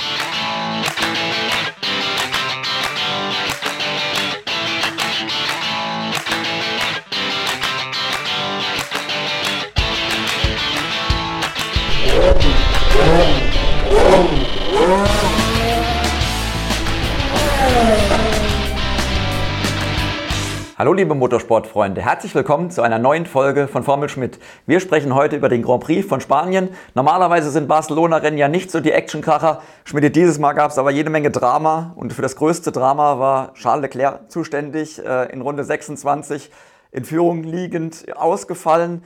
Thank you. Hallo liebe Motorsportfreunde, herzlich willkommen zu einer neuen Folge von Formel Schmidt. Wir sprechen heute über den Grand Prix von Spanien. Normalerweise sind Barcelona-Rennen ja nicht so die Actionkracher. Schmidt, dieses Mal gab es aber jede Menge Drama und für das größte Drama war Charles Leclerc zuständig, äh, in Runde 26 in Führung liegend ausgefallen.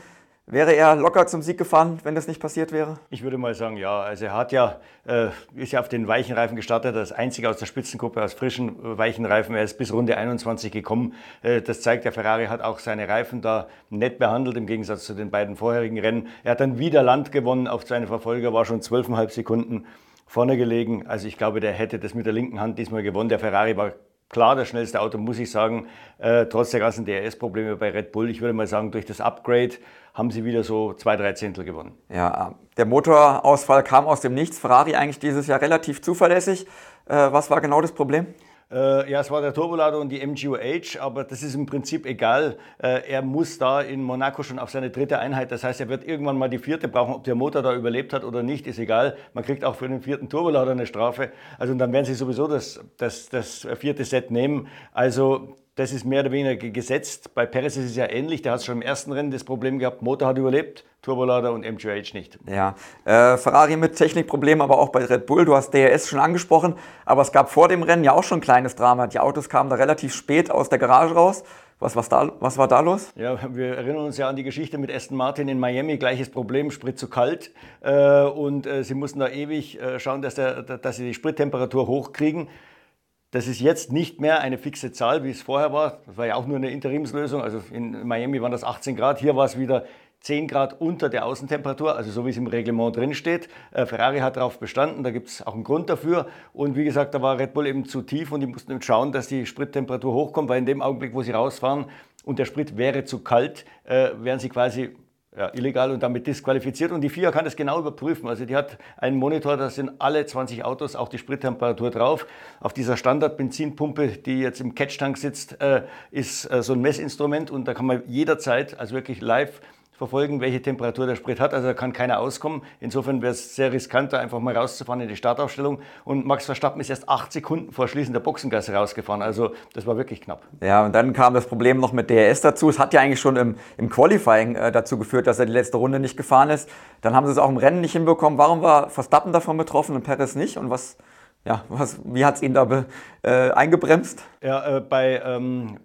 Wäre er locker zum Sieg gefahren, wenn das nicht passiert wäre? Ich würde mal sagen, ja. Also er hat ja, äh, ist ja auf den weichen Reifen gestartet, das einzige aus der Spitzengruppe aus frischen äh, weichen Reifen. Er ist bis Runde 21 gekommen. Äh, das zeigt, der Ferrari hat auch seine Reifen da nett behandelt, im Gegensatz zu den beiden vorherigen Rennen. Er hat dann wieder Land gewonnen auf seine Verfolger, war schon 12,5 Sekunden vorne gelegen. Also ich glaube, der hätte das mit der linken Hand diesmal gewonnen. Der Ferrari war klar das schnellste Auto, muss ich sagen, äh, trotz der ganzen DRS-Probleme bei Red Bull. Ich würde mal sagen, durch das Upgrade haben sie wieder so zwei, drei Zehntel gewonnen. Ja, der Motorausfall kam aus dem Nichts. Ferrari eigentlich dieses Jahr relativ zuverlässig. Äh, was war genau das Problem? Äh, ja, es war der Turbolader und die MGUH, aber das ist im Prinzip egal. Äh, er muss da in Monaco schon auf seine dritte Einheit. Das heißt, er wird irgendwann mal die vierte brauchen. Ob der Motor da überlebt hat oder nicht, ist egal. Man kriegt auch für den vierten Turbolader eine Strafe. Also dann werden sie sowieso das, das, das vierte Set nehmen. Also das ist mehr oder weniger gesetzt. Bei Perez ist es ja ähnlich. Der hat schon im ersten Rennen das Problem gehabt, Motor hat überlebt, Turbolader und MGH nicht. Ja, äh, Ferrari mit Technikproblemen, aber auch bei Red Bull. Du hast DRS schon angesprochen, aber es gab vor dem Rennen ja auch schon ein kleines Drama. Die Autos kamen da relativ spät aus der Garage raus. Was, was, da, was war da los? Ja, wir erinnern uns ja an die Geschichte mit Aston Martin in Miami. Gleiches Problem, Sprit zu kalt. Äh, und äh, sie mussten da ewig äh, schauen, dass, der, dass sie die Sprittemperatur hochkriegen. Das ist jetzt nicht mehr eine fixe Zahl, wie es vorher war. Das war ja auch nur eine Interimslösung. Also in Miami waren das 18 Grad. Hier war es wieder 10 Grad unter der Außentemperatur, also so wie es im Reglement drin steht. Äh, Ferrari hat darauf bestanden, da gibt es auch einen Grund dafür. Und wie gesagt, da war Red Bull eben zu tief und die mussten schauen, dass die Sprittemperatur hochkommt, weil in dem Augenblick, wo sie rausfahren und der Sprit wäre zu kalt, äh, wären sie quasi ja, illegal und damit disqualifiziert. Und die FIA kann das genau überprüfen. Also die hat einen Monitor, da sind alle 20 Autos auch die Sprittemperatur drauf. Auf dieser Standard-Benzinpumpe, die jetzt im Catch-Tank sitzt, äh, ist äh, so ein Messinstrument und da kann man jederzeit, also wirklich live, verfolgen, welche Temperatur der Sprit hat. Also da kann keiner auskommen. Insofern wäre es sehr riskant, da einfach mal rauszufahren in die Startaufstellung. Und Max Verstappen ist erst acht Sekunden vor Schließen der Boxengasse rausgefahren. Also das war wirklich knapp. Ja, und dann kam das Problem noch mit DRS dazu. Es hat ja eigentlich schon im, im Qualifying äh, dazu geführt, dass er die letzte Runde nicht gefahren ist. Dann haben sie es auch im Rennen nicht hinbekommen. Warum war Verstappen davon betroffen und Perez nicht? Und was, ja, was, wie hat es ihn da be, äh, eingebremst? Ja, äh, bei, ähm,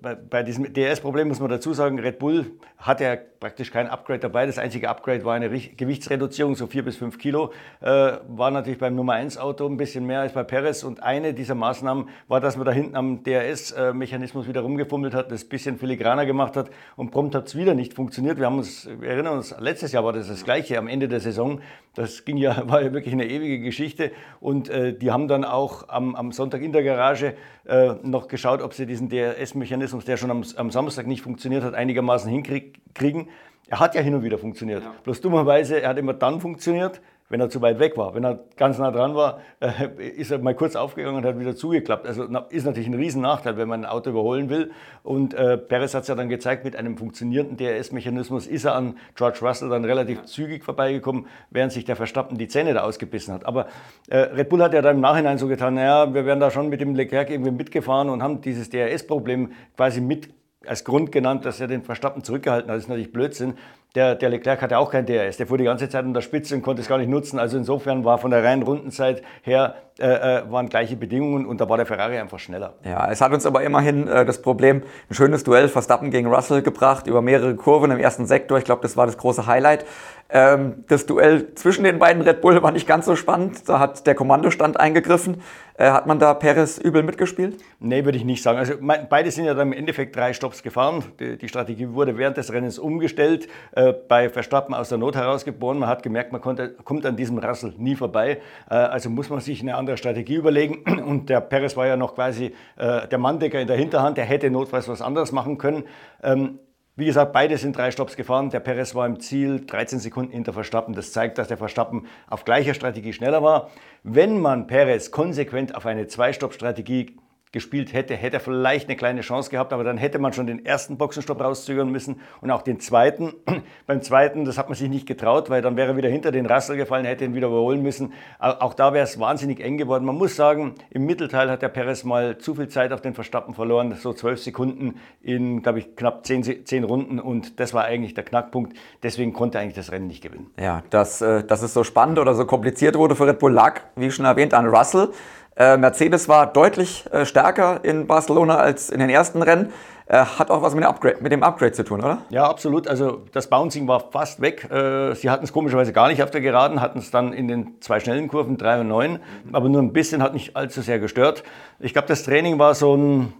bei, bei diesem DRS-Problem muss man dazu sagen, Red Bull hat ja praktisch kein Upgrade dabei. Das einzige Upgrade war eine Gewichtsreduzierung, so vier bis fünf Kilo. Äh, war natürlich beim Nummer 1 Auto ein bisschen mehr als bei Perez. Und eine dieser Maßnahmen war, dass man da hinten am DRS-Mechanismus wieder rumgefummelt hat, das ein bisschen filigraner gemacht hat. Und prompt hat es wieder nicht funktioniert. Wir haben uns, wir erinnern uns, letztes Jahr war das das Gleiche am Ende der Saison. Das ging ja, war ja wirklich eine ewige Geschichte. Und äh, die haben dann auch am, am Sonntag in der Garage äh, noch geschaut, ob sie diesen DRS-Mechanismus, der schon am, am, Samstag nicht funktioniert hat, einigermaßen hinkriegen. Er hat ja hin und wieder funktioniert. Ja. Bloß dummerweise, er hat immer dann funktioniert, wenn er zu weit weg war. Wenn er ganz nah dran war, äh, ist er mal kurz aufgegangen und hat wieder zugeklappt. Also ist natürlich ein Riesennachteil, wenn man ein Auto überholen will. Und äh, Perez hat es ja dann gezeigt, mit einem funktionierenden DRS-Mechanismus ist er an George Russell dann relativ zügig vorbeigekommen, während sich der Verstappen die Zähne da ausgebissen hat. Aber äh, Red Bull hat ja dann im Nachhinein so getan, naja, wir wären da schon mit dem Leclerc irgendwie mitgefahren und haben dieses DRS-Problem quasi mit als Grund genannt, dass er den Verstappen zurückgehalten hat. Das ist natürlich Blödsinn. Der, der Leclerc hatte auch kein DRS. Der fuhr die ganze Zeit an der Spitze und konnte es gar nicht nutzen. Also insofern war von der reinen Rundenzeit her äh, äh, waren gleiche Bedingungen und da war der Ferrari einfach schneller. Ja, es hat uns aber immerhin äh, das Problem, ein schönes Duell Verstappen gegen Russell gebracht über mehrere Kurven im ersten Sektor. Ich glaube, das war das große Highlight. Ähm, das Duell zwischen den beiden Red Bull war nicht ganz so spannend. Da hat der Kommandostand eingegriffen. Äh, hat man da Perez übel mitgespielt? Nee, würde ich nicht sagen. Also beide sind ja dann im Endeffekt drei Stops gefahren. Die, die Strategie wurde während des Rennens umgestellt, äh, bei Verstappen aus der Not herausgeboren. Man hat gemerkt, man konnte, kommt an diesem Russell nie vorbei. Äh, also muss man sich eine andere Strategie überlegen. Und der Perez war ja noch quasi äh, der Manndecker in der Hinterhand. Der hätte notfalls was anderes machen können. Ähm, Wie gesagt, beide sind drei Stops gefahren. Der Perez war im Ziel 13 Sekunden hinter Verstappen. Das zeigt, dass der Verstappen auf gleicher Strategie schneller war. Wenn man Perez konsequent auf eine Zwei-Stopp-Strategie gespielt hätte, hätte er vielleicht eine kleine Chance gehabt, aber dann hätte man schon den ersten Boxenstopp rauszögern müssen und auch den zweiten. Beim zweiten, das hat man sich nicht getraut, weil dann wäre er wieder hinter den Russell gefallen, hätte ihn wieder überholen müssen. Auch da wäre es wahnsinnig eng geworden. Man muss sagen, im Mittelteil hat der Perez mal zu viel Zeit auf den Verstappen verloren, so zwölf Sekunden in, glaube ich, knapp zehn, zehn Runden und das war eigentlich der Knackpunkt. Deswegen konnte er eigentlich das Rennen nicht gewinnen. Ja, dass, äh, dass es so spannend oder so kompliziert wurde für Red Bull lag, wie schon erwähnt, an Russell. Äh, Mercedes war deutlich äh, stärker in Barcelona als in den ersten Rennen. Äh, hat auch was mit dem, Upgrade, mit dem Upgrade zu tun, oder? Ja, absolut. Also das Bouncing war fast weg. Äh, sie hatten es komischerweise gar nicht auf der Geraden, hatten es dann in den zwei schnellen Kurven, 3 und 9. Aber nur ein bisschen, hat nicht allzu sehr gestört. Ich glaube, das Training war so ein,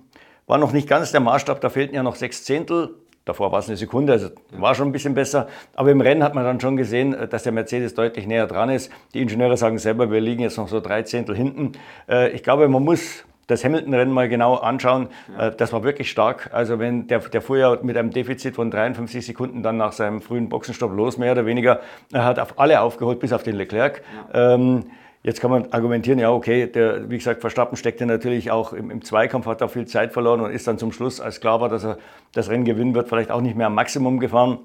war noch nicht ganz der Maßstab, da fehlten ja noch sechs Zehntel. Davor war es eine Sekunde, also war schon ein bisschen besser. Aber im Rennen hat man dann schon gesehen, äh, dass der Mercedes deutlich näher dran ist. Die Ingenieure sagen selber, wir liegen jetzt noch so drei Zehntel hinten. Äh, ich glaube, man muss das Hamilton-Rennen mal genau anschauen. Äh, das war wirklich stark. Also wenn der, der fuhr ja mit einem Defizit von 53 Sekunden dann nach seinem frühen Boxenstopp los, mehr oder weniger. Er hat auf alle aufgeholt, bis auf den Leclerc. Ja. Ähm, Jetzt kann man argumentieren, ja, okay, der, wie gesagt, Verstappen steckte natürlich auch im, im, Zweikampf, hat da viel Zeit verloren und ist dann zum Schluss, als klar war, dass er das Rennen gewinnen wird, vielleicht auch nicht mehr am Maximum gefahren.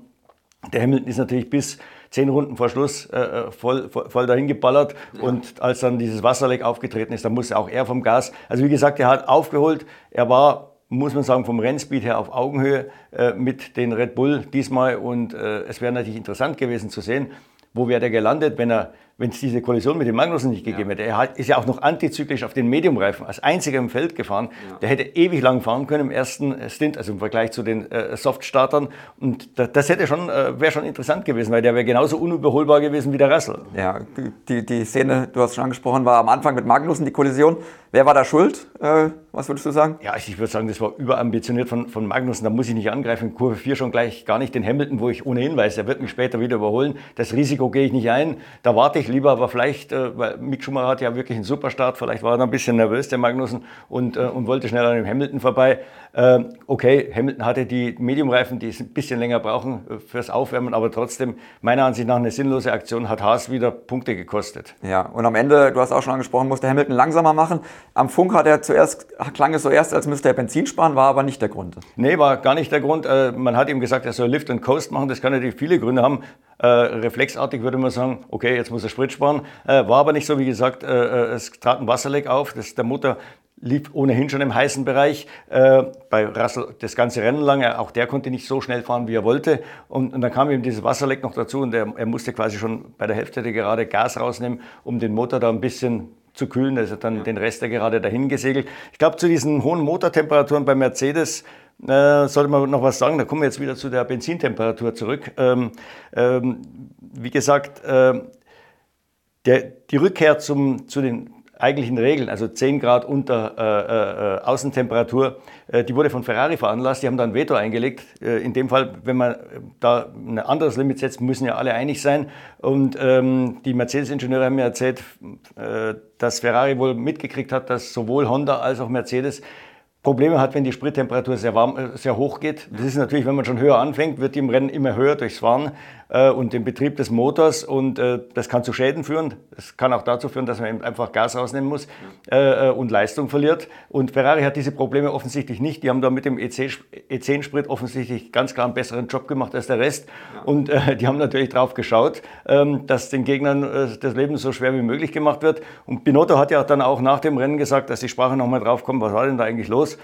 Der Hamilton ist natürlich bis zehn Runden vor Schluss äh, äh voll, voll, voll dahin geballert und als dann dieses Wasserleck aufgetreten ist, dann musste auch er vom Gas. Also wie gesagt, er hat aufgeholt, er war muss man sagen, vom Rennspeed her auf Augenhöhe äh, mit den Red Bull diesmal. Und äh, es wäre natürlich interessant gewesen zu sehen, wo wäre der gelandet, wenn er wenn es diese Kollision mit dem Magnussen nicht gegeben ja. hätte. Er hat, ist ja auch noch antizyklisch auf den Mediumreifen als einziger im Feld gefahren. Ja. Der hätte ewig lang fahren können im ersten Stint, also im Vergleich zu den äh, Soft-Startern. Und das, das hätte schon, äh, wäre schon interessant gewesen, weil der wäre genauso unüberholbar gewesen wie der Russell. Ja, die, die Szene, du hast schon angesprochen, war am Anfang mit Magnussen die Kollision. Wer war da schuld? Äh, was würdest du sagen? Ja, ich würde sagen, das war überambitioniert von, von Magnussen. Da muss ich nicht angreifen. Kurve 4 schon gleich gar nicht den Hamilton, wo ich ohnehin weiß, er wird mich später wieder überholen. Das Risiko gehe ich nicht ein. Da warte ich lieber, aber vielleicht, äh, weil Mick Schumacher hat ja wirklich einen Superstart, vielleicht war er ein bisschen nervös, der Magnussen, und, äh, und wollte schnell an dem Hamilton vorbei. Äh, okay, Hamilton hatte die Mediumreifen, die ein bisschen länger brauchen äh, fürs Aufwärmen, aber trotzdem, meiner Ansicht nach, eine sinnlose Aktion, hat Haas wieder Punkte gekostet. Ja, und am Ende, du hast auch schon angesprochen, musste Hamilton langsamer machen. Am Funk hat er zuerst, klang es so erst, als müsste er Benzin sparen, war aber nicht der Grund. Nee, war gar nicht der Grund. Äh, man hat ihm gesagt, er soll Lift and Coast machen, das kann natürlich viele Gründe haben. Äh, reflexartig würde man sagen, okay, jetzt muss er Sprit sparen. Äh, war aber nicht so, wie gesagt, es trat ein Wasserleck auf. Das, der Motor lief ohnehin schon im heißen Bereich. Bei Russell das ganze Rennen lang, auch der konnte nicht so schnell fahren, wie er wollte. Und, und dann kam ihm dieses Wasserleck noch dazu und er, er musste quasi schon bei der Hälfte der Gerade Gas rausnehmen, um den Motor da ein bisschen zu kühlen. Also dann ja. den Rest der Gerade dahin gesegelt. Ich glaube, zu diesen hohen Motortemperaturen bei Mercedes äh, sollte man noch was sagen. Da kommen wir jetzt wieder zu der Benzintemperatur zurück. Ähm, ähm, wie gesagt, äh, der, die Rückkehr zum, zu den eigentlichen Regeln, also 10 Grad unter äh, äh, Außentemperatur, äh, die wurde von Ferrari veranlasst. Die haben da ein Veto eingelegt. Äh, in dem Fall, wenn man da ein anderes Limit setzt, müssen ja alle einig sein. Und ähm, die Mercedes-Ingenieure haben mir erzählt, äh, dass Ferrari wohl mitgekriegt hat, dass sowohl Honda als auch Mercedes Probleme hat, wenn die Sprittemperatur sehr, warm, äh, sehr hoch geht. Das ist natürlich, wenn man schon höher anfängt, wird die im Rennen immer höher durchs Fahren äh, und den Betrieb des Motors und äh, das kann zu Schäden führen. Das kann auch dazu führen, dass man eben einfach Gas rausnehmen muss äh, äh und Leistung verliert. Und Ferrari hat diese Probleme offensichtlich nicht. Die haben da mit dem E10-Sprit e offensichtlich ganz klar einen besseren Job gemacht als der Rest. Und äh, die haben natürlich drauf geschaut, ähm, dass den Gegnern das Leben so schwer wie möglich gemacht wird. Und Binotto hat ja dann auch nach dem Rennen gesagt, dass die Sprache nochmal drauf kommt, was war denn da eigentlich los?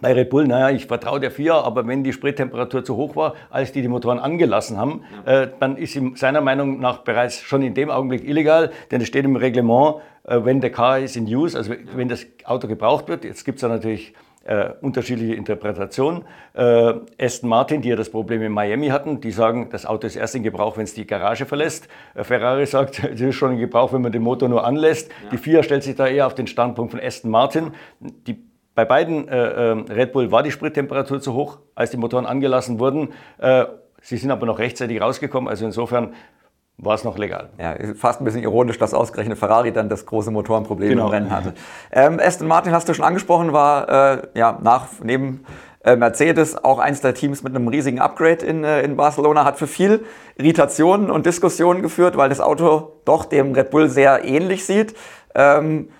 Bei Red Bull, naja, ich vertraue der FIA, aber wenn die Sprittemperatur zu hoch war, als die die Motoren angelassen haben, ja. äh, dann ist sie seiner Meinung nach bereits schon in dem Augenblick illegal, denn es steht im Reglement, äh, wenn der car is in use, also ja. wenn das Auto gebraucht wird. Jetzt gibt es da natürlich äh, unterschiedliche Interpretationen. Äh, Aston Martin, die ja das Problem in Miami hatten, die sagen, das Auto ist erst in Gebrauch, wenn es die Garage verlässt. Äh, Ferrari sagt, es ist schon in Gebrauch, wenn man den Motor nur anlässt. Ja. Die FIA stellt sich da eher auf den Standpunkt von Aston Martin. Die bei beiden äh, ähm, Red Bull war die Sprittemperatur zu hoch, als die Motoren angelassen wurden. Äh, sie sind aber noch rechtzeitig rausgekommen, also insofern war es noch legal. Ja, fast ein bisschen ironisch, dass ausgerechnet Ferrari dann das große Motorenproblem genau. im Rennen hatte. Ähm, Aston Martin hast du schon angesprochen, war äh, ja nach neben Äh, Mercedes, auch eins der Teams mit einem riesigen Upgrade in, äh, in Barcelona, hat für viel Irritationen und Diskussionen geführt, weil das Auto doch dem Red Bull sehr ähnlich sieht. Ähm,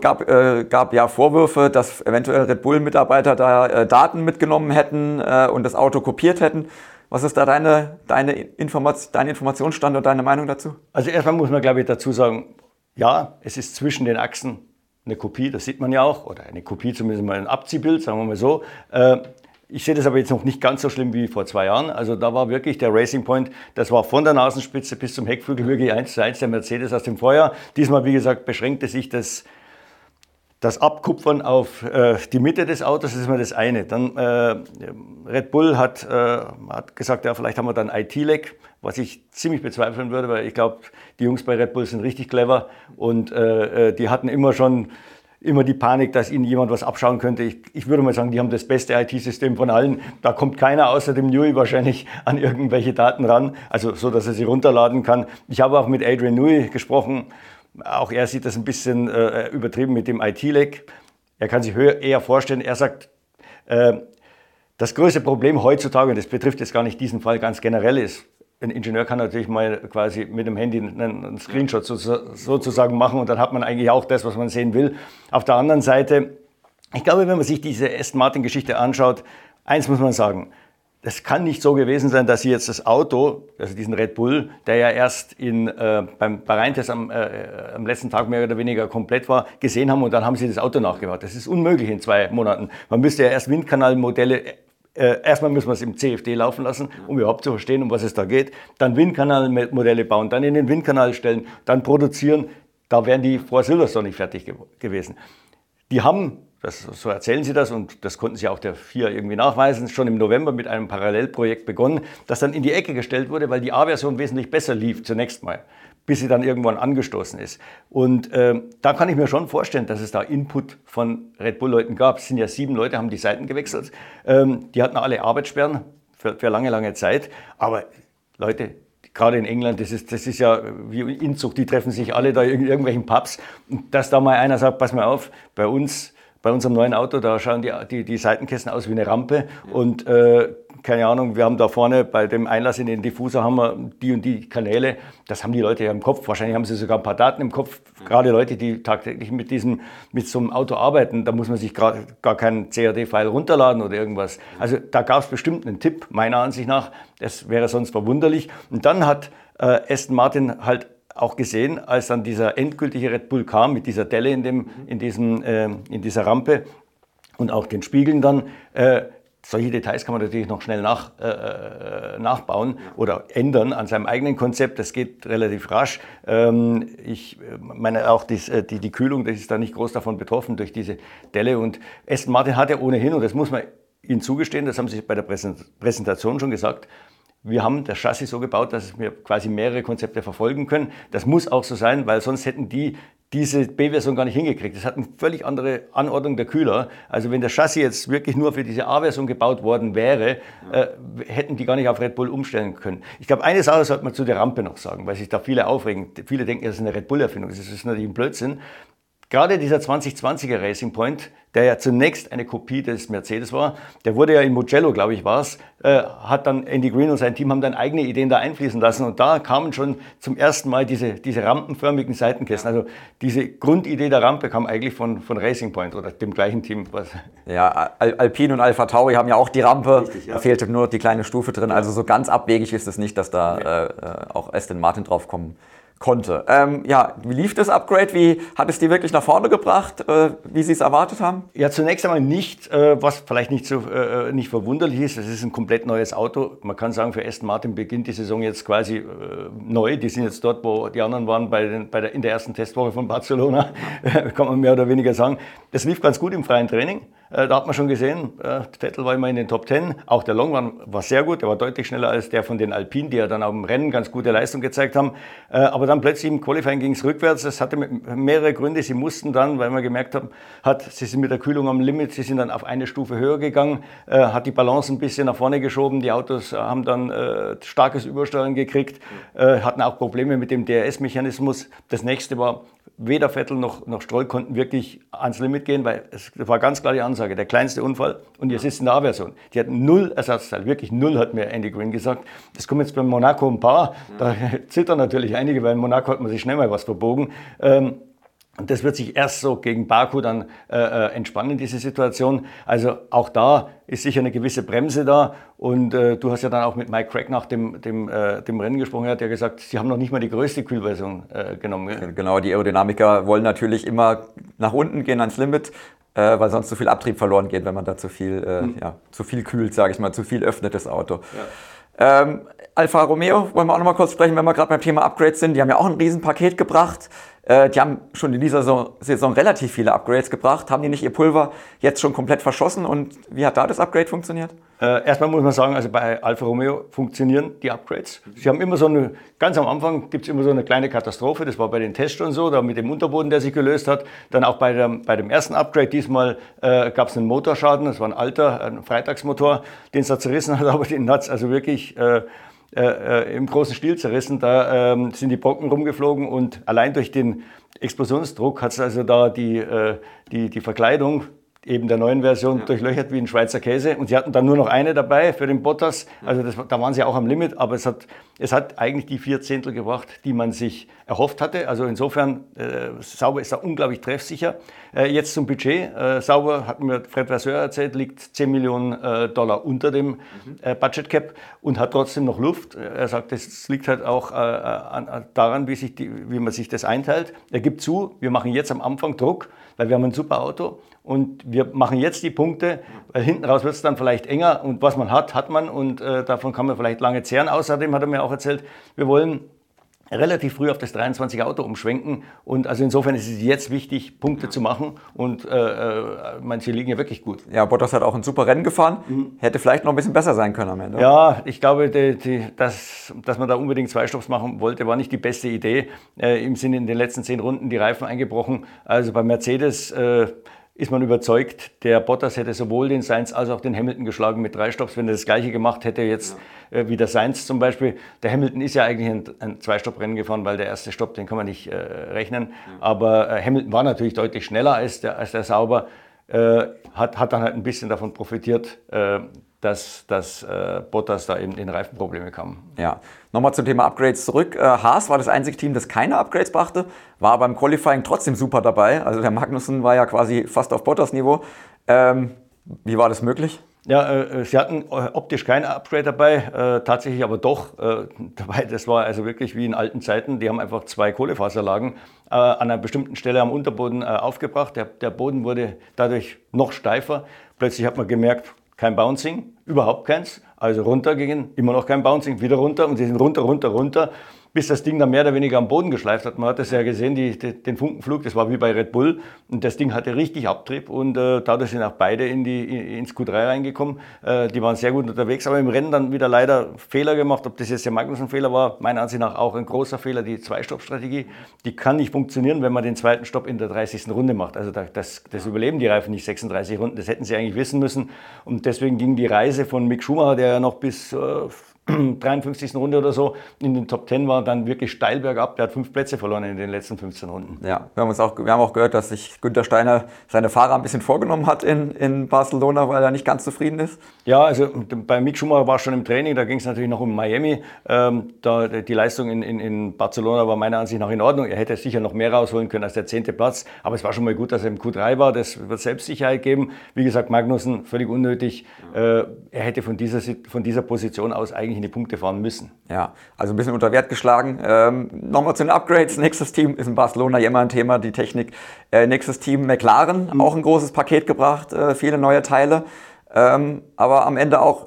gab, äh, gab ja Vorwürfe, dass eventuell Red Bull-Mitarbeiter da äh, Daten mitgenommen hätten äh, und das Auto kopiert hätten. Was ist da deine, deine, Informat dein Informationsstand und deine Meinung dazu? Also erstmal muss man, glaube ich, dazu sagen, ja, es ist zwischen den Achsen eine Kopie, das sieht man ja auch, oder eine Kopie zumindest mal ein Abziehbild, sagen wir mal so. Äh, ich sehe das aber jetzt noch nicht ganz so schlimm wie vor zwei Jahren. Also da war wirklich der Racing Point, das war von der Nasenspitze bis zum Heckflügel wirklich eins zu eins der Mercedes aus dem Vorjahr. Diesmal, wie gesagt, beschränkte sich das das Abkupfern auf äh, die Mitte des Autos ist mal das eine. Dann äh, Red Bull hat, äh, hat gesagt, ja, vielleicht haben wir dann IT-Leck, was ich ziemlich bezweifeln würde, weil ich glaube, die Jungs bei Red Bull sind richtig clever und äh, äh, die hatten immer schon immer die Panik, dass ihnen jemand was abschauen könnte. Ich, ich würde mal sagen, die haben das beste IT-System von allen. Da kommt keiner außer dem Newey wahrscheinlich an irgendwelche Daten ran, also so, dass er sie runterladen kann. Ich habe auch mit Adrian Newey gesprochen auch er sieht das ein bisschen äh, übertrieben mit dem IT-Leck. Er kann sich eher vorstellen, er sagt, äh, das größte Problem heutzutage, und das betrifft jetzt gar nicht diesen Fall ganz generell, ist, ein Ingenieur kann natürlich mal quasi mit dem Handy einen Screenshot sozusagen machen und dann hat man eigentlich auch das, was man sehen will. Auf der anderen Seite, ich glaube, wenn man sich diese Aston Martin-Geschichte anschaut, eins muss man sagen, das kann nicht so gewesen sein, dass Sie jetzt das Auto, also diesen Red Bull, der ja erst in, äh, beim Bahrain-Test am, äh, am letzten Tag mehr oder weniger komplett war, gesehen haben und dann haben Sie das Auto nachgebaut. Das ist unmöglich in zwei Monaten. Man müsste ja erst Windkanalmodelle äh, erstmal müssen wir es im CFD laufen lassen, um überhaupt zu verstehen, um was es da geht. Dann Windkanalmodelle bauen, dann in den Windkanal stellen, dann produzieren. Da wären die vor Silverstone nicht fertig ge gewesen. Die haben das, so erzählen sie das und das konnten sie auch der vier irgendwie nachweisen, schon im November mit einem Parallelprojekt begonnen, das dann in die Ecke gestellt wurde, weil die A-Version wesentlich besser lief zunächst mal, bis sie dann irgendwann angestoßen ist. Und äh, da kann ich mir schon vorstellen, dass es da Input von Red Bull-Leuten gab. Es sind ja sieben Leute, haben die Seiten gewechselt. Ähm, die hatten alle Arbeitssperren für, für lange, lange Zeit. Aber Leute, gerade in England, das ist, das ist ja wie Inzucht, die treffen sich alle da in irgendwelchen Pubs. Und dass da mal einer sagt, pass mal auf, bei uns bei unserem neuen Auto, da schauen die, die, die Seitenkästen aus wie eine Rampe. Und äh, keine Ahnung, wir haben da vorne bei dem Einlass in den Diffuser haben wir die und die Kanäle. Das haben die Leute ja im Kopf. Wahrscheinlich haben sie sogar ein paar Daten im Kopf. Gerade Leute, die tagtäglich mit diesem, mit so einem Auto arbeiten, da muss man sich gar, gar keinen CAD-File runterladen oder irgendwas. Also da gab es bestimmt einen Tipp, meiner Ansicht nach. Das wäre sonst verwunderlich. Und dann hat äh, Aston Martin halt auch gesehen, als dann dieser endgültige Red Bull kam mit dieser Delle in, dem, in, diesem, äh, in dieser Rampe und auch den Spiegeln dann. Äh, solche Details kann man natürlich noch schnell nach, äh, äh nachbauen oder ändern an seinem eigenen Konzept. Das geht relativ rasch. Ähm, ich äh, meine auch dies, äh, die, die Kühlung, das ist da nicht groß davon betroffen durch diese Delle. Und Aston Martin hat ja ohnehin, und das muss man Ihnen zugestehen, das haben Sie bei der Präsentation schon gesagt, wir haben das Chassis so gebaut, dass wir quasi mehrere Konzepte verfolgen können. Das muss auch so sein, weil sonst hätten die diese B-Version gar nicht hingekriegt. Das hat eine völlig andere Anordnung der Kühler. Also wenn das Chassis jetzt wirklich nur für diese A-Version gebaut worden wäre, äh, hätten die gar nicht auf Red Bull umstellen können. Ich glaube, eine Sache sollte man zu der Rampe noch sagen, weil sich da viele aufregen. Viele denken, das ist eine Red Bull-Erfindung. Das ist natürlich ein Blödsinn. Gerade dieser 2020er Racing Point, der ja zunächst eine Kopie des Mercedes war, der wurde ja in Mugello, glaube ich, war es, äh, hat dann Andy Green und sein Team haben dann eigene Ideen da einfließen lassen und da kamen schon zum ersten Mal diese, diese rampenförmigen Seitenkästen. Also diese Grundidee der Rampe kam eigentlich von, von Racing Point oder dem gleichen Team. Was ja, Al Alpine und Alpha Tauri haben ja auch die Rampe, Richtig, ja. da fehlte nur die kleine Stufe drin. Also so ganz abwegig ist es nicht, dass da äh, äh auch Aston Martin drauf kommen konnte. Ähm, ja, wie lief das Upgrade? Wie hat es die wirklich nach vorne gebracht, äh, wie Sie es erwartet haben? Ja, zunächst einmal nicht, äh, was vielleicht nicht so äh, nicht verwunderlich ist. Es ist ein komplett neues Auto. Man kann sagen, für Aston Martin beginnt die Saison jetzt quasi äh, neu. Die sind jetzt dort, wo die anderen waren bei den, bei der, in der ersten Testwoche von Barcelona, kann man mehr oder weniger sagen. Das lief ganz gut im freien Training. Äh, da hat man schon gesehen, äh, Vettel war immer in den Top Ten. Auch der Longrun war sehr gut, der war deutlich schneller als der von den Alpinen, die ja dann auch im Rennen ganz gute Leistung gezeigt haben. Äh, aber dann plötzlich im Qualifying ging es rückwärts. Das hatte mehrere Gründe. Sie mussten dann, weil man gemerkt hat, sie sind mit der Kühlung am Limit, sie sind dann auf eine Stufe höher gegangen, hat die Balance ein bisschen nach vorne geschoben. Die Autos haben dann starkes Übersteuern gekriegt, hatten auch Probleme mit dem DRS-Mechanismus. Das nächste war, weder Vettel noch, noch Stroll konnten wirklich ans Limit gehen, weil es war ganz klar die Ansage, der kleinste Unfall und jetzt ist in der A-Version. Die hatten null Ersatzteil, wirklich null, hat mir Andy Green gesagt. Das kommen jetzt bei Monaco ein paar, da zittern natürlich einige, weil in Monaco hat man sich schnell mal was verbogen. Ähm, und das wird sich erst so gegen Baku dann äh, äh, entspannen, diese Situation. Also auch da ist sicher eine gewisse Bremse da. Und äh, du hast ja dann auch mit Mike Craig nach dem, dem, äh, dem Rennen gesprochen. Er hat ja gesagt, sie haben noch nicht mal die größte Kühlversion äh, genommen. Genau, die Aerodynamiker wollen natürlich immer nach unten gehen ans Limit, äh, weil sonst zu viel Abtrieb verloren geht, wenn man da zu viel, mhm. ja, zu viel kühlt, sage ich mal, zu viel öffnet das Auto. Ja. Ähm, Alfa Romeo wollen wir auch noch mal kurz sprechen, wenn wir gerade beim Thema Upgrades sind. Die haben ja auch ein Riesenpaket gebracht. Äh, die haben schon in dieser Saison, Saison, relativ viele Upgrades gebracht. Haben die nicht ihr Pulver jetzt schon komplett verschossen? Und wie hat da das Upgrade funktioniert? Äh, erstmal muss man sagen, also bei Alfa Romeo funktionieren die Upgrades. Sie haben immer so eine, ganz am Anfang gibt es immer so eine kleine Katastrophe. Das war bei den Tests schon so, da mit dem Unterboden, der sich gelöst hat. Dann auch bei, der, bei dem ersten Upgrade diesmal äh, gab es einen Motorschaden. Das war ein alter, ein Freitagsmotor, den es da zerrissen hat, aber den hat es also wirklich äh, äh, äh, im großen Stil zerrissen. Da ähm, sind die Brocken rumgeflogen und allein durch den Explosionsdruck hat es also da die, äh, die, die Verkleidung eben der neuen Version ja. durchlöchert wie ein Schweizer Käse. Und sie hatten dann nur noch eine dabei für den Bottas. Also das, da waren sie auch am Limit, aber es hat, es hat eigentlich die vier Zehntel gebracht, die man sich erhofft hatte. Also insofern, äh, Sauber ist da unglaublich treffsicher. Äh, jetzt zum Budget. Äh, Sauber, hat mir Fred Vasseur erzählt, liegt 10 Millionen äh, Dollar unter dem mhm. Äh, Budget Cap und hat trotzdem noch Luft. Er sagt, das liegt halt auch äh, an, daran, wie, sich die, wie man sich das einteilt. Er gibt zu, wir machen jetzt am Anfang Druck, weil wir haben ein super Auto und wir machen jetzt die Punkte, weil hinten raus wird es dann vielleicht enger und was man hat, hat man und äh, davon kann man vielleicht lange zehren. Außerdem hat er mir auch erzählt, wir wollen relativ früh auf das 23er Auto umschwenken. Und also insofern ist es jetzt wichtig, Punkte zu machen. Und äh, äh, manche liegen ja wirklich gut. Ja, Bottas hat auch ein super Rennen gefahren. Mhm. Hätte vielleicht noch ein bisschen besser sein können am Ende. Ja, ich glaube, die, die, dass, dass man da unbedingt zwei Stopps machen wollte, war nicht die beste Idee. Äh, Im Sinne in den letzten zehn Runden die Reifen eingebrochen. Also bei Mercedes äh, ist man überzeugt, der Bottas hätte sowohl den Sainz als auch den Hamilton geschlagen mit drei Stopps, wenn er das gleiche gemacht hätte jetzt. Ja äh, wie der Sainz zum Beispiel. Der Hamilton ist ja eigentlich ein, ein Zwei-Stopp-Rennen gefahren, weil der erste Stopp, den kann man nicht äh, rechnen. Aber äh, Hamilton war natürlich deutlich schneller als der, als der Sauber, äh, hat, hat dann halt ein bisschen davon profitiert, äh, dass, dass äh, Bottas da eben in Reifenprobleme kam. Ja, nochmal zum Thema Upgrades zurück. Äh, Haas war das einzige Team, das keine Upgrades brachte, war beim Qualifying trotzdem super dabei. Also der Magnussen war ja quasi fast auf Bottas Niveau. Ähm, wie war das möglich? Ja, äh, sie hatten äh, optisch kein Upgrade dabei, äh, tatsächlich aber doch äh, dabei. Das war also wirklich wie in alten Zeiten. Die haben einfach zwei Kohlefaserlagen äh, an einer bestimmten Stelle am Unterboden äh, aufgebracht. Der, der, Boden wurde dadurch noch steifer. Plötzlich hat man gemerkt, kein Bouncing, überhaupt keins. Also runtergingen, immer noch kein Bouncing, wieder runter und sie sind runter, runter, runter bis das Ding dann mehr oder weniger am Boden geschleift hat. Man hat das ja gesehen, die, die, den Funkenflug, das war wie bei Red Bull. Und das Ding hatte richtig Abtrieb und äh, dadurch sind auch beide in die, in, ins Q3 reingekommen. Äh, die waren sehr gut unterwegs, aber im Rennen dann wieder leider Fehler gemacht. Ob das jetzt der Magnussen-Fehler war, meiner Ansicht nach auch ein großer Fehler. Die Zwei-Stopp-Strategie, die kann nicht funktionieren, wenn man den zweiten Stopp in der 30. Runde macht. Also das, das überleben die Reifen nicht 36 Runden. Das hätten sie eigentlich wissen müssen. Und deswegen ging die Reise von Mick Schumacher, der ja noch bis äh, 53. Runde oder so in den Top 10 war, dann wirklich steil bergab. Der hat fünf Plätze verloren in den letzten 15 Runden. Ja, wir haben, uns auch, wir haben auch gehört, dass sich Günther Steiner seine Fahrer ein bisschen vorgenommen hat in, in Barcelona, weil er nicht ganz zufrieden ist. Ja, also bei Mick Schumacher war schon im Training, da ging es natürlich noch um Miami. Ähm, da, die Leistung in, in, in, Barcelona war meiner Ansicht nach in Ordnung. Er hätte sicher noch mehr rausholen können als der zehnte Platz, aber es war schon mal gut, dass er im Q3 war. Das wird Selbstsicherheit geben. Wie gesagt, Magnussen völlig unnötig. Äh, er hätte von dieser, von dieser Position aus eigentlich in die Punkte fahren müssen. Ja, also ein bisschen unter Wert geschlagen. Ähm, Nochmal zu den Upgrades. Nächstes Team ist in Barcelona immer ein Thema, die Technik. Äh, nächstes Team McLaren, mhm. auch ein großes Paket gebracht, äh, viele neue Teile. Ähm, aber am Ende auch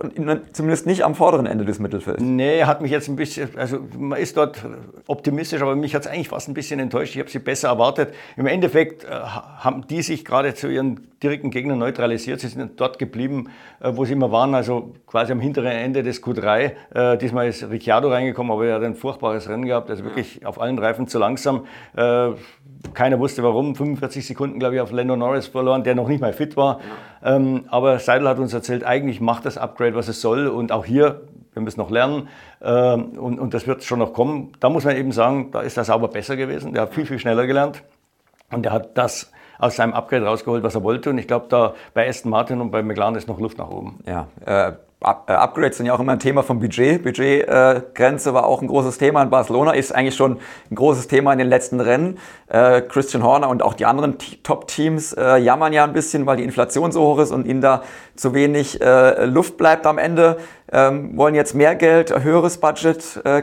zumindest nicht am vorderen Ende des Mittelfelds. Nee, hat mich jetzt ein bisschen, also man ist dort optimistisch, aber mich hat es eigentlich fast ein bisschen enttäuscht. Ich habe sie besser erwartet. Im Endeffekt äh, haben die sich gerade zu ihren direkten Gegnern neutralisiert. Sie sind dort geblieben, äh, wo sie immer waren, also quasi am hinteren Ende des Q3. Äh, diesmal ist Ricciardo reingekommen, aber er hat ein furchtbares Rennen gehabt, also wirklich auf allen Reifen zu langsam. Äh, keiner wusste warum. 45 Sekunden, glaube ich, auf Lando Norris verloren, der noch nicht mal fit war. Ähm, aber Seidel hat uns erzählt, eigentlich macht das Upgrade, was es soll. Und auch hier wir müssen noch lernen ähm, und, und das wird schon noch kommen. Da muss man eben sagen, da ist der Sauber besser gewesen. Der hat viel, viel schneller gelernt und der hat das aus seinem Upgrade rausgeholt, was er wollte. Und ich glaube, da bei Aston Martin und bei McLaren ist noch Luft nach oben. Ja, äh, Upgrades sind ja auch immer ein Thema vom Budget. Budgetgrenze äh, war auch ein großes Thema in Barcelona, ist eigentlich schon ein großes Thema in den letzten Rennen. Äh, Christian Horner und auch die anderen Top-Teams äh, jammern ja ein bisschen, weil die Inflation so hoch ist und ihnen da zu wenig äh, Luft bleibt am Ende. Ähm, wollen jetzt mehr Geld, höheres Budget, äh,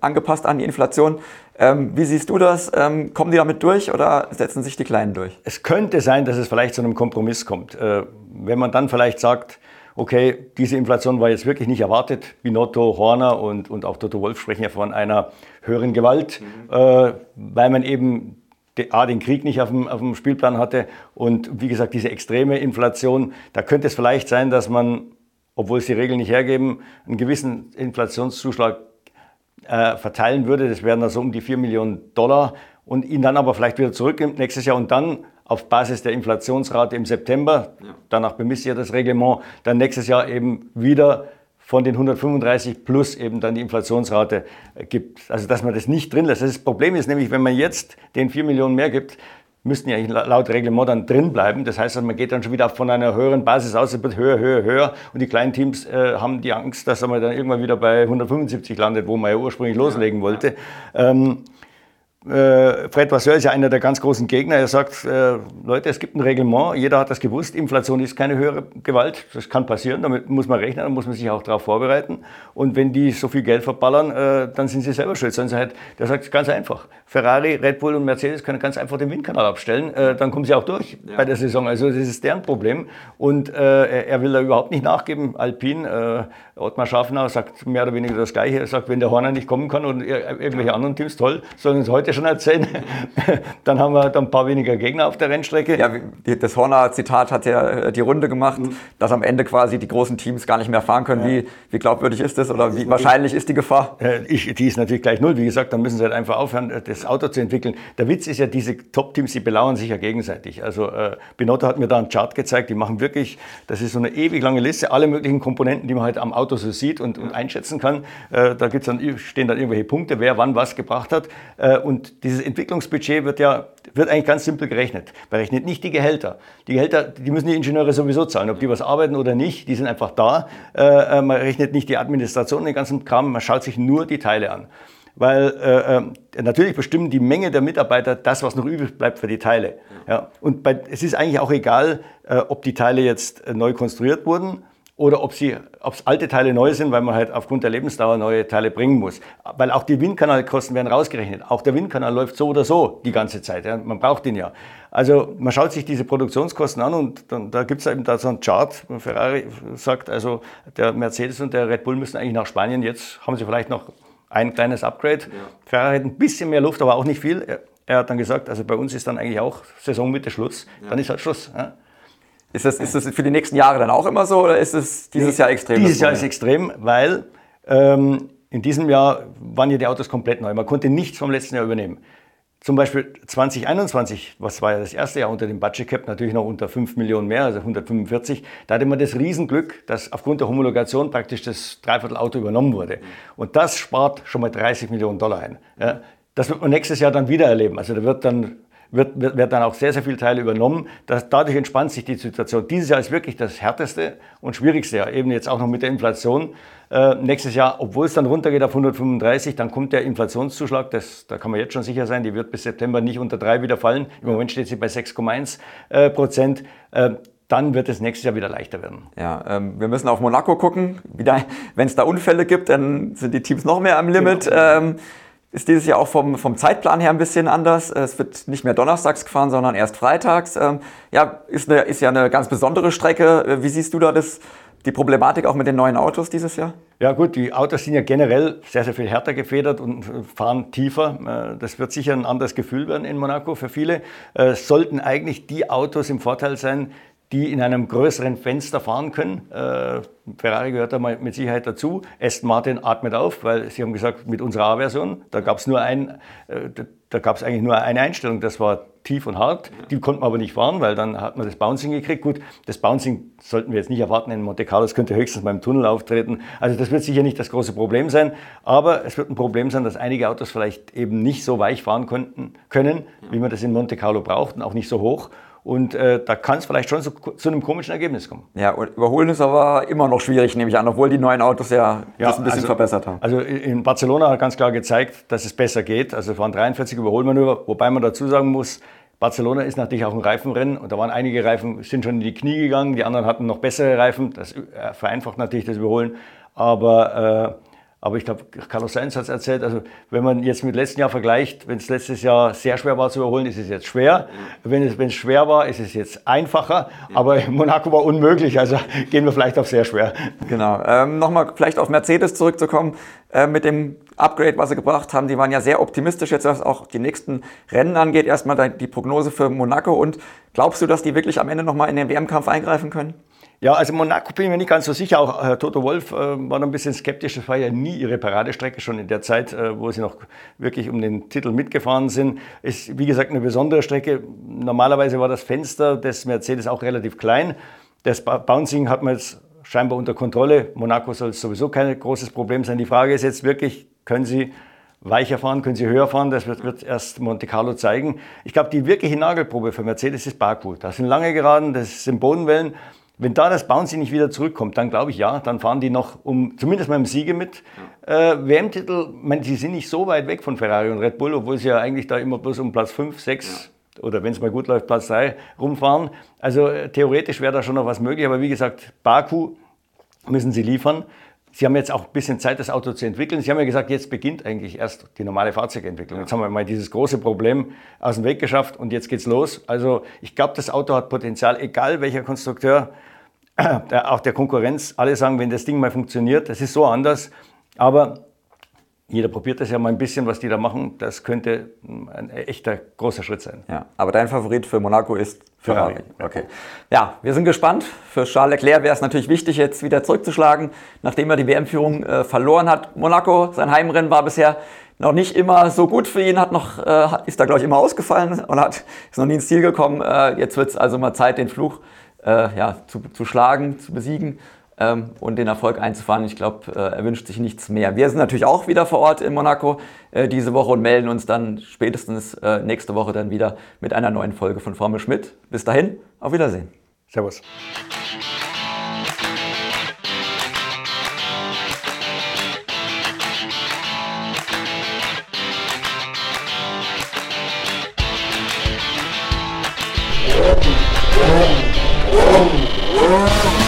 angepasst an die Inflation. Ähm, wie siehst du das? Ähm, kommen die damit durch oder setzen sich die Kleinen durch? Es könnte sein, dass es vielleicht zu einem Kompromiss kommt. wenn man dann vielleicht sagt, okay, diese Inflation war jetzt wirklich nicht erwartet. Binotto, Horner und, und auch Toto Wolf sprechen ja von einer höheren Gewalt, mhm. äh, weil man eben A, den Krieg nicht auf dem, auf dem Spielplan hatte und wie gesagt, diese extreme Inflation, da könnte es vielleicht sein, dass man, obwohl es die Regeln nicht hergeben, einen gewissen Inflationszuschlag äh, verteilen würde. Das wären also um die 4 Millionen Dollar und ihn dann aber vielleicht wieder zurücknimmt nächstes Jahr und dann auf Basis der Inflationsrate im September, ja. danach bemisst ja das Reglement, dann nächstes Jahr eben wieder von den 135 plus eben dann die Inflationsrate gibt. Also dass man das nicht drin lässt. Das Problem ist nämlich, wenn man jetzt den 4 Millionen mehr gibt, müssten ja laut Reglement dann drin bleiben. Das heißt, man geht dann schon wieder von einer höheren Basis aus, es wird höher, höher, höher. Und die kleinen Teams äh, haben die Angst, dass man dann irgendwann wieder bei 175 landet, wo man ja ursprünglich loslegen wollte. Ähm, äh, Fred Vasseur ist ja einer der ganz großen Gegner. Er sagt, äh, Leute, es gibt ein Reglement, jeder hat das gewusst, Inflation ist keine höhere Gewalt, das kann passieren, damit muss man rechnen, da muss man sich auch darauf vorbereiten. Und wenn die so viel Geld verballern, äh, dann sind sie selber schuld. Sondern halt, der sagt ganz einfach, Ferrari, Red Bull und Mercedes können ganz einfach den Windkanal abstellen, äh, dann kommen sie auch durch ja. bei der Saison. Also das ist deren Problem. Und äh, er will da überhaupt nicht nachgeben. Alpine, äh, Ottmar Schaffner sagt mehr oder weniger das Gleiche. Er sagt, wenn der Horner nicht kommen kann und irgendwelche anderen Teams, toll, sollen uns heute schon erzählen. dann haben wir dann ein paar weniger Gegner auf der Rennstrecke. Ja, das Horner-Zitat hat ja äh, die Runde gemacht, mhm. dass am Ende quasi die großen Teams gar nicht mehr fahren können. Ja. Wie, wie glaubwürdig ist das oder wie wahrscheinlich ist die Gefahr? Äh, ich, die ist natürlich gleich null. Wie gesagt, dann müssen sie halt einfach aufhören, äh, das Auto zu entwickeln. Der Witz ist ja, diese Top-Teams, die belauern sich ja gegenseitig. Also äh, Binotto hat mir da einen Chart gezeigt, die machen wirklich, das ist so eine ewig lange Liste, alle möglichen Komponenten, die man halt am Auto so sieht und, und einschätzen kann. Äh, da gibt's dann, stehen dann irgendwelche Punkte, wer wann was gebracht hat. Äh, und dieses Entwicklungsbudget wird ja wird eigentlich ganz simpel gerechnet. Man rechnet nicht die Gehälter. Die Gehälter, die müssen die Ingenieure sowieso zahlen, ob die was arbeiten oder nicht, die sind einfach da. Äh, äh man rechnet nicht die Administration, den ganzen Kram, man schaut sich nur die Teile an. Weil äh, äh, natürlich bestimmen die Menge der Mitarbeiter das, was noch übrig bleibt für die Teile. Ja. Und bei, es ist eigentlich auch egal, äh, ob die Teile jetzt äh, neu konstruiert wurden oder ob sie, ob es alte Teile neu sind, weil man halt aufgrund der Lebensdauer neue Teile bringen muss. Weil auch die Windkanalkosten werden rausgerechnet. Auch der Windkanal läuft so oder so die ganze Zeit. Ja. Man braucht ihn ja. Also man schaut sich diese Produktionskosten an und dann, da gibt es eben da so einen Chart. Ferrari sagt, also der Mercedes und der Red Bull müssen eigentlich nach Spanien. Jetzt haben sie vielleicht noch ein kleines Upgrade. Ja. Ferrari hat ein bisschen mehr Luft, aber auch nicht viel. Er, er, hat dann gesagt, also bei uns ist dann eigentlich auch Saisonmitte Schluss. Ja. Dann ist halt Schluss. Ja. Ist das, ist das für die nächsten Jahre dann auch immer so oder ist es dieses nee, Jahr extrem? Dieses Jahr ist extrem, weil ähm, in diesem Jahr waren ja die Autos komplett neu. Man konnte nichts vom letzten Jahr übernehmen. Zum Beispiel 2021, was war ja das erste Jahr unter dem Budget Cap, natürlich noch unter 5 Millionen mehr, also 145. Da hatte man das Riesenglück, dass aufgrund der Homologation praktisch das Dreiviertelauto übernommen wurde. Und das spart schon mal 30 Millionen Dollar ein. Ja, das wird man nächstes Jahr dann wieder erleben. Also da wird dann wird, wird, wird dann auch sehr, sehr viele Teile übernommen. Das, dadurch entspannt sich die Situation. Dieses Jahr ist wirklich das härteste und schwierigste Jahr, eben jetzt auch noch mit der Inflation. Äh, nächstes Jahr, obwohl es dann runtergeht auf 135, dann kommt der Inflationszuschlag, das, da kann man jetzt schon sicher sein, die wird bis September nicht unter 3 wieder fallen. Im Moment steht sie bei 6,1 äh, Prozent. Äh, dann wird es nächstes Jahr wieder leichter werden. Ja, ähm, wir müssen auf Monaco gucken. Wenn es da Unfälle gibt, dann sind die Teams noch mehr am Limit. Genau. Ähm, ist dieses Jahr auch vom, vom Zeitplan her ein bisschen anders. Es wird nicht mehr donnerstags gefahren, sondern erst freitags. Ähm, ja, ist, eine, ist ja eine ganz besondere Strecke. Äh, wie siehst du da das, die Problematik auch mit den neuen Autos dieses Jahr? Ja gut, die Autos sind ja generell sehr, sehr viel härter gefedert und fahren tiefer. Äh, das wird sicher ein anderes Gefühl werden in Monaco für viele. Äh, sollten eigentlich die Autos im Vorteil sein, die in einem größeren Fenster fahren können. Äh, Ferrari gehört da mit Sicherheit dazu. Aston Martin atmet auf, weil sie haben gesagt, mit unserer A-Version, da gab es nur ein, äh, da gab es eigentlich nur eine Einstellung, das war tief und hart. Die konnte man aber nicht fahren, weil dann hat man das Bouncing gekriegt. Gut, das Bouncing sollten wir jetzt nicht erwarten in Monte Carlo, das könnte höchstens beim Tunnel auftreten. Also das wird sicher nicht das große Problem sein, aber es wird ein Problem sein, dass einige Autos vielleicht eben nicht so weich fahren konnten, können, wie man das in Monte Carlo braucht und auch nicht so hoch. Und äh, da kann es vielleicht schon zu, zu, einem komischen Ergebnis kommen. Ja, und überholen ist aber immer noch schwierig, nehme ich an, obwohl die neuen Autos ja, ja das ein bisschen also, verbessert haben. Also in Barcelona hat ganz klar gezeigt, dass es besser geht. Also fahren 43 Überholmanöver, wobei man dazu sagen muss, Barcelona ist natürlich auch ein Reifenrennen und da waren einige Reifen, sind schon in die Knie gegangen, die anderen hatten noch bessere Reifen. Das äh, vereinfacht natürlich das Überholen. Aber äh, aber ich glaube, Carlos Sainz hat es erzählt, also wenn man jetzt mit letztem Jahr vergleicht, wenn es letztes Jahr sehr schwer war zu überholen, ist es jetzt schwer. Mhm. Wenn es, wenn es schwer war, ist es jetzt einfacher. Mhm. Aber Monaco war unmöglich, also gehen wir vielleicht auf sehr schwer. Genau. Ähm, Nochmal vielleicht auf Mercedes zurückzukommen. Äh, mit dem Upgrade, was sie gebracht haben, die waren ja sehr optimistisch jetzt, was auch die nächsten Rennen angeht. Erstmal die Prognose für Monaco. Und glaubst du, dass die wirklich am Ende nochmal in den WM-Kampf eingreifen können? Ja, also Monaco bin ich mir nicht ganz so sicher. Auch äh, Toto Wolf äh, war noch ein bisschen skeptisch. Das war ja nie ihre Paradestrecke, schon in der Zeit, äh, wo sie noch wirklich um den Titel mitgefahren sind. Ist, wie gesagt, eine besondere Strecke. Normalerweise war das Fenster des Mercedes auch relativ klein. Das Bouncing hat man jetzt scheinbar unter Kontrolle. Monaco soll sowieso kein großes Problem sein. Die Frage ist jetzt wirklich, können sie weicher fahren, können sie höher fahren, das wird, wird erst Monte Carlo zeigen. Ich glaube, die wirkliche Nagelprobe für Mercedes ist Baku. Das sind lange Geraden, das sind Bodenwellen. Wenn da das Bouncy nicht wieder zurückkommt, dann glaube ich ja, dann fahren die noch um zumindest mal im Siege mit. Ja. Äh, WM-Titel, sie sind nicht so weit weg von Ferrari und Red Bull, obwohl sie ja eigentlich da immer bloß um Platz 5, 6 ja. oder wenn es mal gut läuft, Platz 3 rumfahren. Also äh, theoretisch wäre da schon noch was möglich, aber wie gesagt, Baku müssen sie liefern. Sie haben jetzt auch ein bisschen Zeit, das Auto zu entwickeln. Sie haben ja gesagt, jetzt beginnt eigentlich erst die normale Fahrzeugentwicklung. Jetzt haben wir mal dieses große Problem aus dem Weg geschafft und jetzt geht's los. Also ich glaube, das Auto hat Potenzial, egal welcher Konstrukteur, auch der Konkurrenz. Alle sagen, wenn das Ding mal funktioniert, das ist so anders. Aber jeder probiert das ja mal ein bisschen, was die da machen. Das könnte ein echter großer Schritt sein. Ja, aber dein Favorit für Monaco ist Ferrari. Ferrari. Okay. Ja, wir sind gespannt. Für Charles Leclerc wäre es natürlich wichtig, jetzt wieder zurückzuschlagen, nachdem er die WM-Führung äh, verloren hat. Monaco, sein Heimrennen war bisher noch nicht immer so gut für ihn, hat noch, äh, ist da glaube ich immer ausgefallen und hat, ist noch nie ins Ziel gekommen. Äh, jetzt wird es also mal Zeit, den Fluch äh, ja, zu, zu schlagen, zu besiegen ähm, und den Erfolg einzufahren. Ich glaube, äh, er wünscht sich nichts mehr. Wir sind natürlich auch wieder vor Ort in Monaco äh, diese Woche und melden uns dann spätestens äh, nächste Woche dann wieder mit einer neuen Folge von Formel Schmidt. Bis dahin, auf Wiedersehen. Servus. Oh, oh, oh.